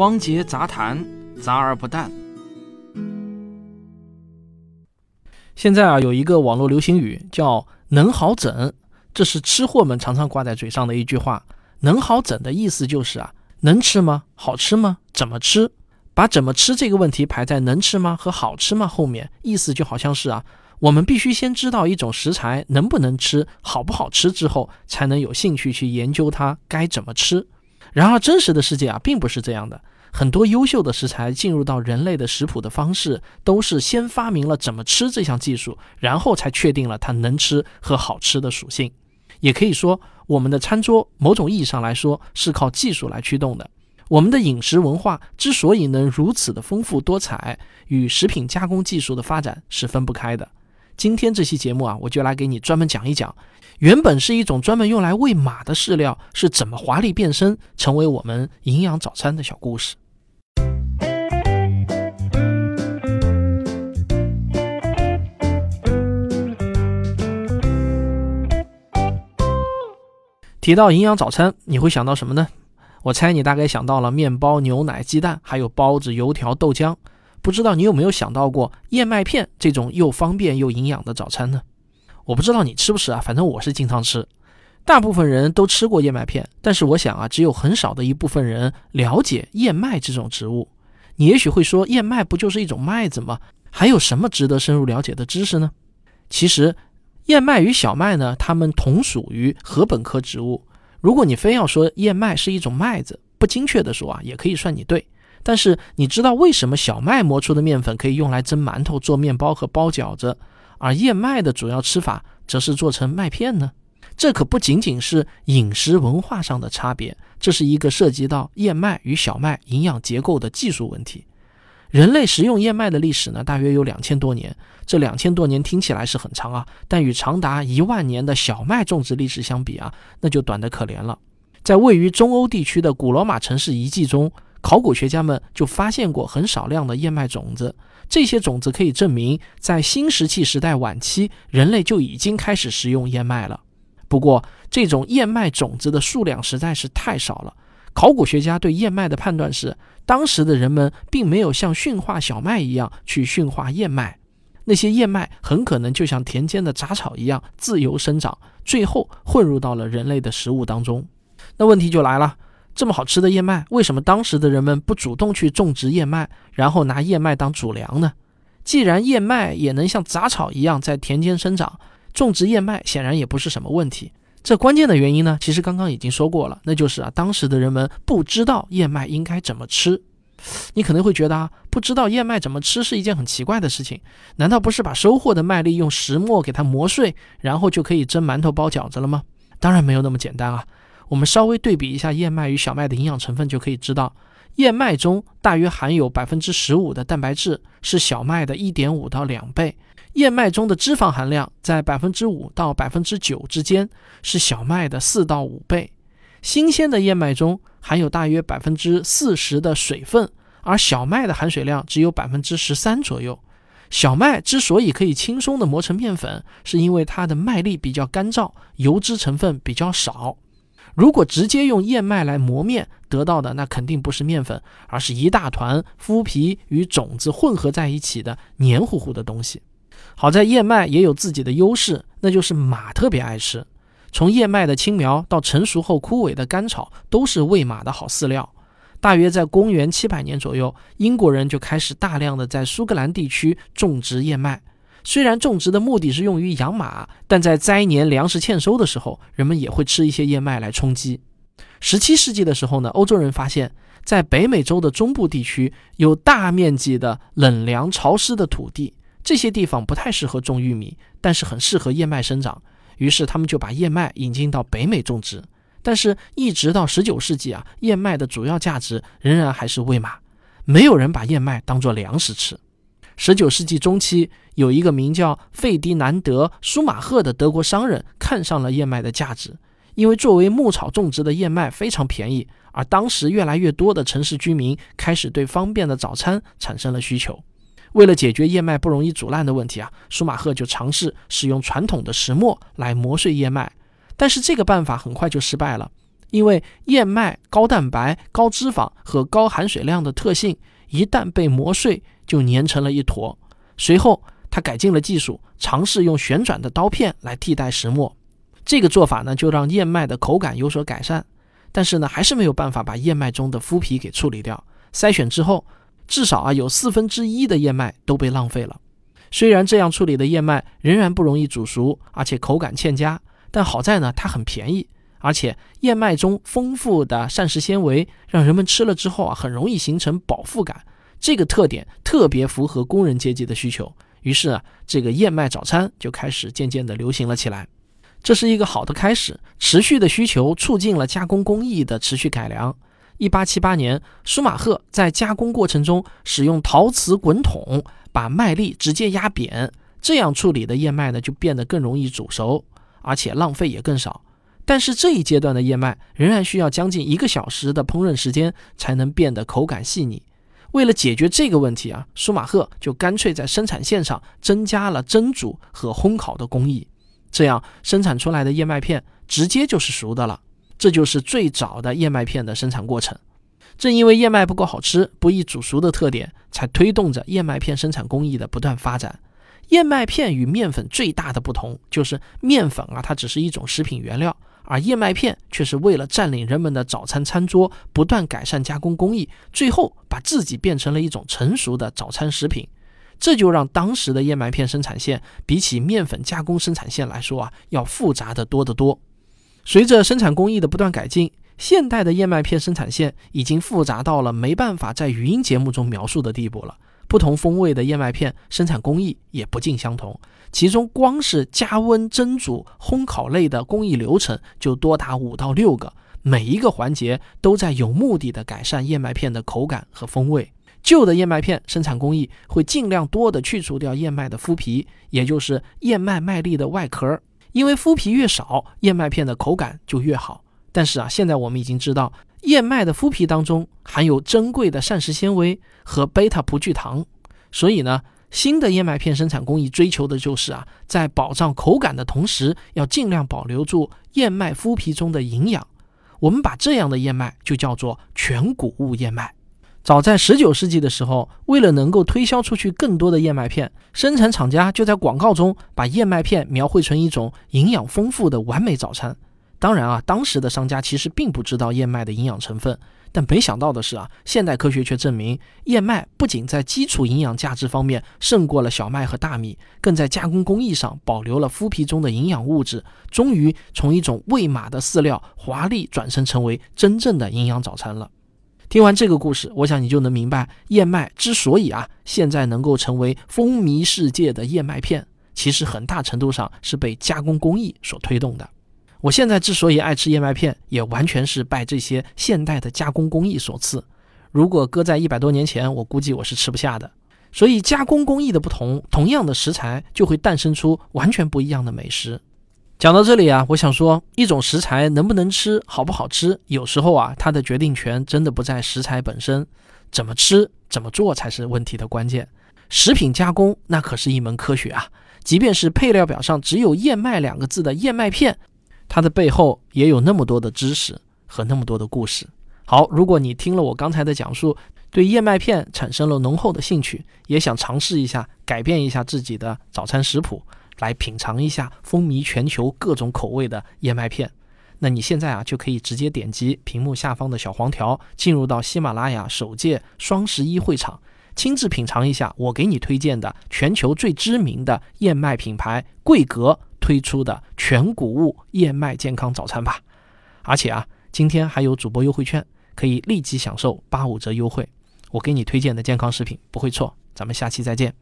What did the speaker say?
汪杰杂谈，杂而不淡。现在啊，有一个网络流行语叫“能好整”，这是吃货们常常挂在嘴上的一句话。“能好整”的意思就是啊，能吃吗？好吃吗？怎么吃？把怎么吃这个问题排在能吃吗和好吃吗后面，意思就好像是啊，我们必须先知道一种食材能不能吃，好不好吃之后，才能有兴趣去研究它该怎么吃。然而，真实的世界啊，并不是这样的。很多优秀的食材进入到人类的食谱的方式，都是先发明了怎么吃这项技术，然后才确定了它能吃和好吃的属性。也可以说，我们的餐桌某种意义上来说是靠技术来驱动的。我们的饮食文化之所以能如此的丰富多彩，与食品加工技术的发展是分不开的。今天这期节目啊，我就来给你专门讲一讲。原本是一种专门用来喂马的饲料，是怎么华丽变身成为我们营养早餐的小故事。提到营养早餐，你会想到什么呢？我猜你大概想到了面包、牛奶、鸡蛋，还有包子、油条、豆浆。不知道你有没有想到过燕麦片这种又方便又营养的早餐呢？我不知道你吃不吃啊，反正我是经常吃。大部分人都吃过燕麦片，但是我想啊，只有很少的一部分人了解燕麦这种植物。你也许会说，燕麦不就是一种麦子吗？还有什么值得深入了解的知识呢？其实，燕麦与小麦呢，它们同属于禾本科植物。如果你非要说燕麦是一种麦子，不精确的说啊，也可以算你对。但是你知道为什么小麦磨出的面粉可以用来蒸馒头、做面包和包饺子？而燕麦的主要吃法则是做成麦片呢，这可不仅仅是饮食文化上的差别，这是一个涉及到燕麦与小麦营养结构的技术问题。人类食用燕麦的历史呢，大约有两千多年。这两千多年听起来是很长啊，但与长达一万年的小麦种植历史相比啊，那就短得可怜了。在位于中欧地区的古罗马城市遗迹中，考古学家们就发现过很少量的燕麦种子。这些种子可以证明，在新石器时代晚期，人类就已经开始食用燕麦了。不过，这种燕麦种子的数量实在是太少了。考古学家对燕麦的判断是，当时的人们并没有像驯化小麦一样去驯化燕麦，那些燕麦很可能就像田间的杂草一样自由生长，最后混入到了人类的食物当中。那问题就来了。这么好吃的燕麦，为什么当时的人们不主动去种植燕麦，然后拿燕麦当主粮呢？既然燕麦也能像杂草一样在田间生长，种植燕麦显然也不是什么问题。这关键的原因呢，其实刚刚已经说过了，那就是啊，当时的人们不知道燕麦应该怎么吃。你可能会觉得啊，不知道燕麦怎么吃是一件很奇怪的事情，难道不是把收获的麦粒用石磨给它磨碎，然后就可以蒸馒头包饺子了吗？当然没有那么简单啊。我们稍微对比一下燕麦与小麦的营养成分，就可以知道，燕麦中大约含有百分之十五的蛋白质，是小麦的一点五到两倍；燕麦中的脂肪含量在百分之五到百分之九之间，是小麦的四到五倍。新鲜的燕麦中含有大约百分之四十的水分，而小麦的含水量只有百分之十三左右。小麦之所以可以轻松地磨成面粉，是因为它的麦粒比较干燥，油脂成分比较少。如果直接用燕麦来磨面得到的，那肯定不是面粉，而是一大团麸皮与种子混合在一起的黏糊糊的东西。好在燕麦也有自己的优势，那就是马特别爱吃。从燕麦的青苗到成熟后枯萎的干草，都是喂马的好饲料。大约在公元七百年左右，英国人就开始大量的在苏格兰地区种植燕麦。虽然种植的目的是用于养马，但在灾年粮食欠收的时候，人们也会吃一些燕麦来充饥。十七世纪的时候呢，欧洲人发现，在北美洲的中部地区有大面积的冷凉潮湿的土地，这些地方不太适合种玉米，但是很适合燕麦生长。于是他们就把燕麦引进到北美种植。但是，一直到十九世纪啊，燕麦的主要价值仍然还是喂马，没有人把燕麦当作粮食吃。十九世纪中期，有一个名叫费迪南德·舒马赫的德国商人看上了燕麦的价值，因为作为牧草种植的燕麦非常便宜，而当时越来越多的城市居民开始对方便的早餐产生了需求。为了解决燕麦不容易煮烂的问题啊，舒马赫就尝试使用传统的石磨来磨碎燕麦，但是这个办法很快就失败了，因为燕麦高蛋白、高脂肪和高含水量的特性，一旦被磨碎就粘成了一坨。随后，他改进了技术，尝试用旋转的刀片来替代石磨。这个做法呢，就让燕麦的口感有所改善。但是呢，还是没有办法把燕麦中的麸皮给处理掉。筛选之后，至少啊有四分之一的燕麦都被浪费了。虽然这样处理的燕麦仍然不容易煮熟，而且口感欠佳，但好在呢它很便宜，而且燕麦中丰富的膳食纤维让人们吃了之后啊很容易形成饱腹感。这个特点特别符合工人阶级的需求，于是啊这个燕麦早餐就开始渐渐的流行了起来。这是一个好的开始，持续的需求促进了加工工艺的持续改良。一八七八年，舒马赫在加工过程中使用陶瓷滚筒，把麦粒直接压扁，这样处理的燕麦呢就变得更容易煮熟，而且浪费也更少。但是这一阶段的燕麦仍然需要将近一个小时的烹饪时间才能变得口感细腻。为了解决这个问题啊，舒马赫就干脆在生产线上增加了蒸煮和烘烤的工艺。这样生产出来的燕麦片直接就是熟的了，这就是最早的燕麦片的生产过程。正因为燕麦不够好吃、不易煮熟的特点，才推动着燕麦片生产工艺的不断发展。燕麦片与面粉最大的不同就是面粉啊，它只是一种食品原料，而燕麦片却是为了占领人们的早餐餐桌，不断改善加工工艺，最后把自己变成了一种成熟的早餐食品。这就让当时的燕麦片生产线比起面粉加工生产线来说啊，要复杂的多得多。随着生产工艺的不断改进，现代的燕麦片生产线已经复杂到了没办法在语音节目中描述的地步了。不同风味的燕麦片生产工艺也不尽相同，其中光是加温、蒸煮、烘烤类的工艺流程就多达五到六个，每一个环节都在有目的的改善燕麦片的口感和风味。旧的燕麦片生产工艺会尽量多的去除掉燕麦的麸皮，也就是燕麦麦粒的外壳，因为麸皮越少，燕麦片的口感就越好。但是啊，现在我们已经知道，燕麦的麸皮当中含有珍贵的膳食纤维和贝塔葡聚糖，所以呢，新的燕麦片生产工艺追求的就是啊，在保障口感的同时，要尽量保留住燕麦麸皮中的营养。我们把这样的燕麦就叫做全谷物燕麦。早在十九世纪的时候，为了能够推销出去更多的燕麦片，生产厂家就在广告中把燕麦片描绘成一种营养丰富的完美早餐。当然啊，当时的商家其实并不知道燕麦的营养成分，但没想到的是啊，现代科学却证明，燕麦不仅在基础营养价值方面胜过了小麦和大米，更在加工工艺上保留了麸皮中的营养物质，终于从一种喂马的饲料华丽转身成为真正的营养早餐了。听完这个故事，我想你就能明白，燕麦之所以啊现在能够成为风靡世界的燕麦片，其实很大程度上是被加工工艺所推动的。我现在之所以爱吃燕麦片，也完全是拜这些现代的加工工艺所赐。如果搁在一百多年前，我估计我是吃不下的。所以，加工工艺的不同，同样的食材就会诞生出完全不一样的美食。讲到这里啊，我想说，一种食材能不能吃，好不好吃，有时候啊，它的决定权真的不在食材本身，怎么吃、怎么做才是问题的关键。食品加工那可是一门科学啊，即便是配料表上只有“燕麦”两个字的燕麦片，它的背后也有那么多的知识和那么多的故事。好，如果你听了我刚才的讲述，对燕麦片产生了浓厚的兴趣，也想尝试一下，改变一下自己的早餐食谱。来品尝一下风靡全球各种口味的燕麦片，那你现在啊就可以直接点击屏幕下方的小黄条，进入到喜马拉雅首届双十一会场，亲自品尝一下我给你推荐的全球最知名的燕麦品牌桂格推出的全谷物燕麦健康早餐吧。而且啊，今天还有主播优惠券，可以立即享受八五折优惠。我给你推荐的健康食品不会错，咱们下期再见。